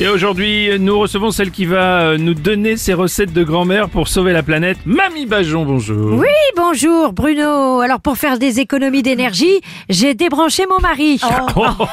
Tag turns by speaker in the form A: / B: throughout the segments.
A: Et aujourd'hui, nous recevons celle qui va euh, nous donner ses recettes de grand-mère pour sauver la planète. Mamie Bajon, bonjour.
B: Oui, bonjour Bruno. Alors pour faire des économies d'énergie, j'ai débranché mon mari.
A: Oh, oh,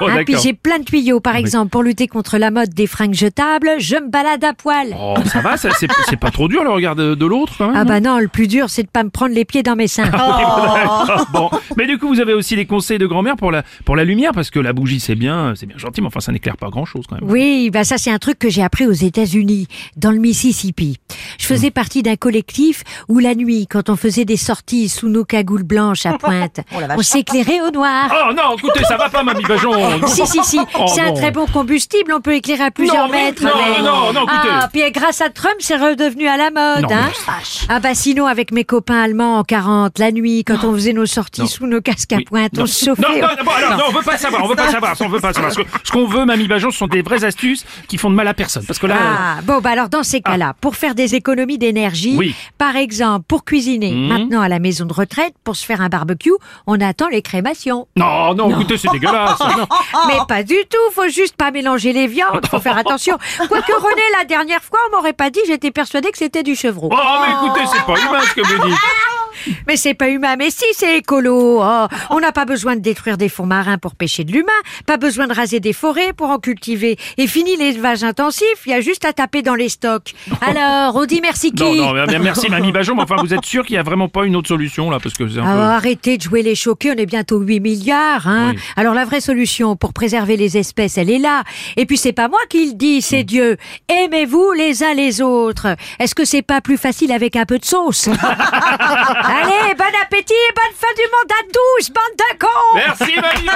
A: oh,
B: Ah, puis j'ai plein de tuyaux. Par exemple, pour lutter contre la mode des fringues jetables, je me balade à poil.
A: Oh, ça va, ça, c'est pas trop dur le regard de, de l'autre
B: Ah bah non, le plus dur, c'est de pas me prendre les pieds dans mes seins.
A: D'accord, Bon, mais du coup, vous avez aussi des conseils de grand-mère pour la, pour la lumière, parce que la bougie, c'est bien, c'est bien gentil, mais enfin, ça n'éclaire pas grand-chose quand même.
B: Oui, bah ça c'est un truc que j'ai appris aux États-Unis, dans le Mississippi. Je faisais partie d'un collectif où la nuit, quand on faisait des sorties sous nos cagoules blanches à pointe, on s'éclairait au noir.
A: Oh non, écoutez, ça va pas, Mamie Bajon.
B: Si, si, si,
A: Oh,
B: c'est un
A: non.
B: très bon combustible, on peut éclairer à plusieurs
A: Non, mais-
B: mètres.
A: non,
B: avec.
A: non, non, écoutez.
B: Ah, puis grâce à Trump, c'est redevenu à la mode,
A: Non,
B: hein.
A: mais-
B: Ah bah sinon, avec mes copains allemands en 40, la nuit, quand on faisait nos sorties sous nos casques à pointe, on se chauffait.
A: Non, non, non, on veut pas savoir, on veut pas savoir, on veut pas savoir. Ce qu'on veut, Mamie Bajon, ce sont des vraies astuces qui font de mal à personne. Parce que là,
B: Ah, bon, bah alors dans ces cas-là, pour faire des économies d'énergie,
A: Oui.
B: par exemple, pour cuisiner,
A: Mhm.
B: maintenant à la maison de retraite, pour se faire un barbecue, on attend les crémations.
A: non, non, écoutez, c'est dégueulasse. Non.
B: Mais pas du tout, faut juste pas mélanger les viandes, faut faire attention. Quoique René, la dernière fois, on m'aurait pas dit, j'étais persuadée que c'était du chevreau.
A: Oh, mais écoutez, c'est pas humain ce que vous dites.
B: Mais c'est pas humain, mais si c'est écolo. Oh, on n'a pas besoin de détruire des fonds marins pour pêcher de l'humain, pas besoin de raser des forêts pour en cultiver. Et fini l'élevage intensif, il y a juste à taper dans les stocks. Alors, on dit merci qui
A: Non, non, merci Mamie Bajon, mais enfin, vous êtes sûr qu'il y a vraiment pas une autre solution là Parce que c'est un
B: Alors,
A: peu...
B: arrêtez de jouer les choqués, on est bientôt 8 milliards. Hein
A: Oui.
B: Alors la vraie solution pour préserver les espèces, elle est là. Et puis c'est pas moi qui le dis, c'est Dieu. Aimez-vous les uns les autres. Est-ce que c'est pas plus facile avec un peu de sauce? Allez, bon appétit et bonne fin du monde à tous, bande de cons.
A: Merci Mamie